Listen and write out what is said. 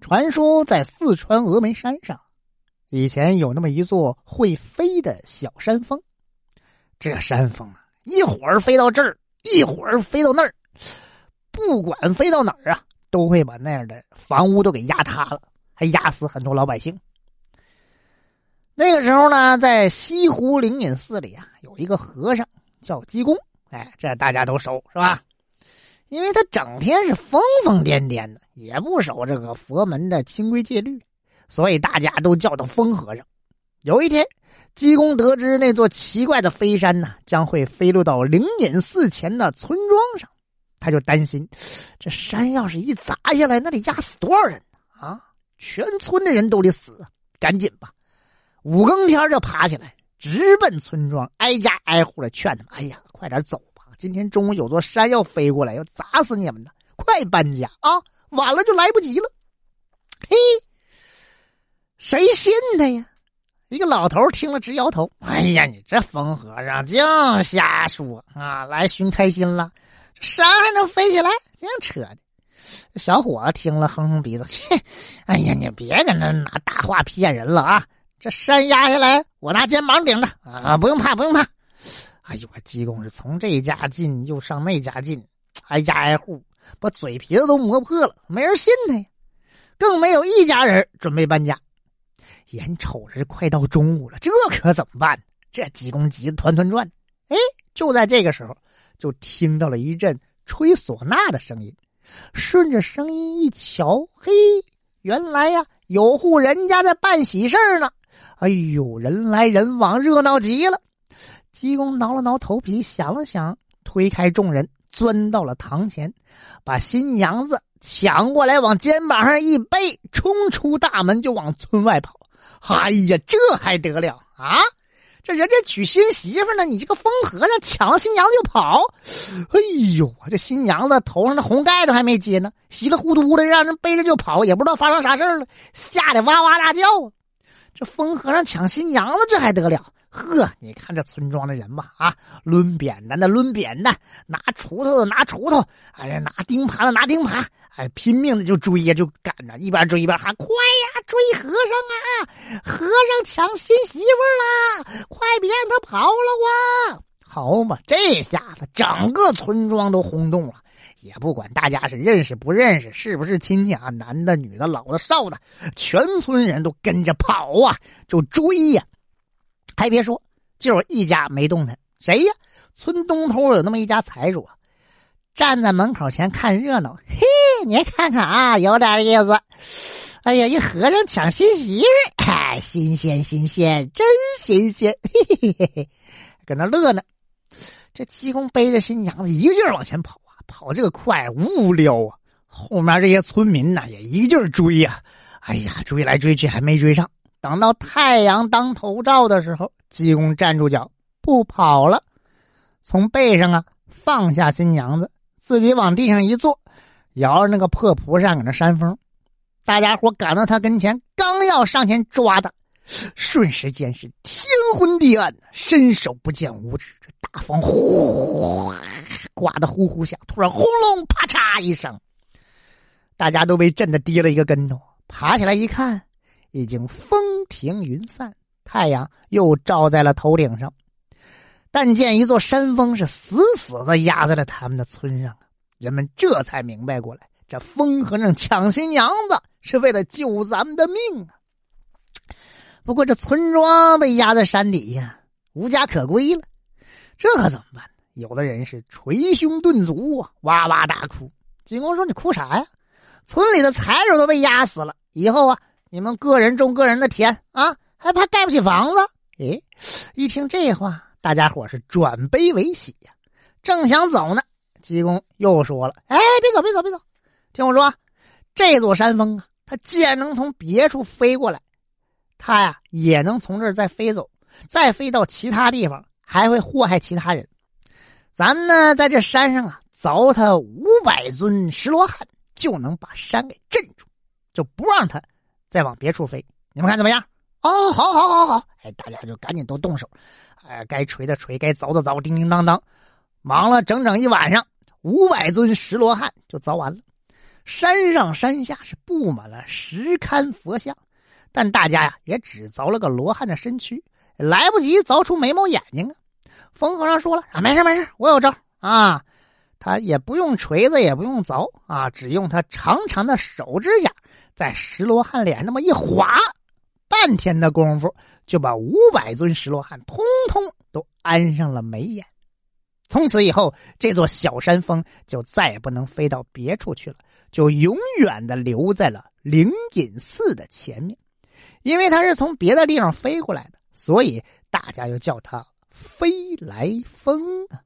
传说在四川峨眉山上，以前有那么一座会飞的小山峰。这山峰啊，一会儿飞到这儿，一会儿飞到那儿，不管飞到哪儿啊，都会把那样的房屋都给压塌了，还压死很多老百姓。那个时候呢，在西湖灵隐寺里啊，有一个和尚叫济公，哎，这大家都熟是吧？因为他整天是疯疯癫癫的，也不守这个佛门的清规戒律，所以大家都叫他疯和尚。有一天，济公得知那座奇怪的飞山呢将会飞落到灵隐寺前的村庄上，他就担心，这山要是一砸下来，那得压死多少人啊？全村的人都得死，赶紧吧！五更天就爬起来，直奔村庄，挨家挨户的劝他们：“哎呀，快点走吧！今天中午有座山要飞过来，要砸死你们的，快搬家啊！晚了就来不及了。”嘿，谁信他呀？一个老头听了直摇头：“哎呀，你这疯和尚净瞎说啊！来寻开心了，山还能飞起来？净扯的！”小伙子听了哼哼鼻子：“嘿哎呀，你别跟那拿大话骗人了啊！”这山压下来，我拿肩膀顶着啊！不用怕，不用怕。哎呦，我济公是从这家进又上那家进，挨家挨户，把嘴皮子都磨破了，没人信他呀。更没有一家人准备搬家。眼瞅着快到中午了，这可怎么办？这济公急得团团转。哎，就在这个时候，就听到了一阵吹唢呐的声音。顺着声音一瞧，嘿，原来呀，有户人家在办喜事呢。哎呦，人来人往，热闹极了。济公挠了挠头皮，想了想，推开众人，钻到了堂前，把新娘子抢过来，往肩膀上一背，冲出大门就往村外跑。哎呀，这还得了啊！这人家娶新媳妇呢，你这个疯和尚抢了新娘子就跑。哎呦，这新娘子头上的红盖头还没揭呢，稀里糊涂的让人背着就跑，也不知道发生啥事了，吓得哇哇大叫啊！这疯和尚抢新娘子，这还得了？呵，你看这村庄的人吧，啊，抡扁担的抡扁担，拿锄头的拿锄头，哎呀，拿钉耙的拿钉耙，哎，拼命的就追呀，就赶着，一边追一边喊：“快呀，追和尚啊！和尚抢新媳妇啦！快别让他跑了哇！”好嘛，这下子整个村庄都轰动了。也不管大家是认识不认识，是不是亲戚啊，男的、女的、老的、少的，全村人都跟着跑啊，就追呀。还别说，就有一家没动弹，谁呀？村东头有那么一家财主，站在门口前看热闹。嘿，你看看啊，有点意思。哎呀，一和尚抢新媳妇，哎，新鲜新鲜，真新鲜，嘿嘿嘿嘿，搁那乐呢。这济公背着新娘子一个劲儿往前跑啊。跑这个快无聊啊！后面这些村民呢也一劲儿追呀，哎呀，追来追去还没追上。等到太阳当头照的时候，济公站住脚不跑了，从背上啊放下新娘子，自己往地上一坐，摇着那个破蒲扇搁那扇风。大家伙赶到他跟前，刚要上前抓他，瞬时间是天昏地暗，伸手不见五指。这大风呼。刮得呼呼响，突然轰隆啪嚓一声，大家都被震得跌了一个跟头。爬起来一看，已经风停云散，太阳又照在了头顶上。但见一座山峰是死死的压在了他们的村上啊！人们这才明白过来，这疯和尚抢新娘子是为了救咱们的命啊！不过这村庄被压在山底下，无家可归了，这可怎么办？有的人是捶胸顿足啊，哇哇大哭。济公说：“你哭啥呀？村里的财主都被压死了，以后啊，你们个人种个人的田啊，还怕盖不起房子？”哎，一听这话，大家伙是转悲为喜呀。正想走呢，济公又说了：“哎，别走，别走，别走！听我说，这座山峰啊，它既然能从别处飞过来，它呀也能从这儿再飞走，再飞到其他地方，还会祸害其他人。”咱们呢，在这山上啊，凿他五百尊石罗汉，就能把山给镇住，就不让他再往别处飞。你们看怎么样？哦，好，好，好，好！哎，大家就赶紧都动手，哎，该锤的锤，该凿的凿，叮叮当当，忙了整整一晚上，五百尊石罗汉就凿完了。山上山下是布满了石龛佛像，但大家呀也只凿了个罗汉的身躯，来不及凿出眉毛眼睛啊。风和尚说了啊，没事没事，我有招啊。他也不用锤子，也不用凿啊，只用他长长的手指甲在石罗汉脸那么一划，半天的功夫就把五百尊石罗汉通通都安上了眉眼。从此以后，这座小山峰就再也不能飞到别处去了。就永远的留在了灵隐寺的前面，因为它是从别的地方飞过来的，所以大家又叫它飞来峰啊。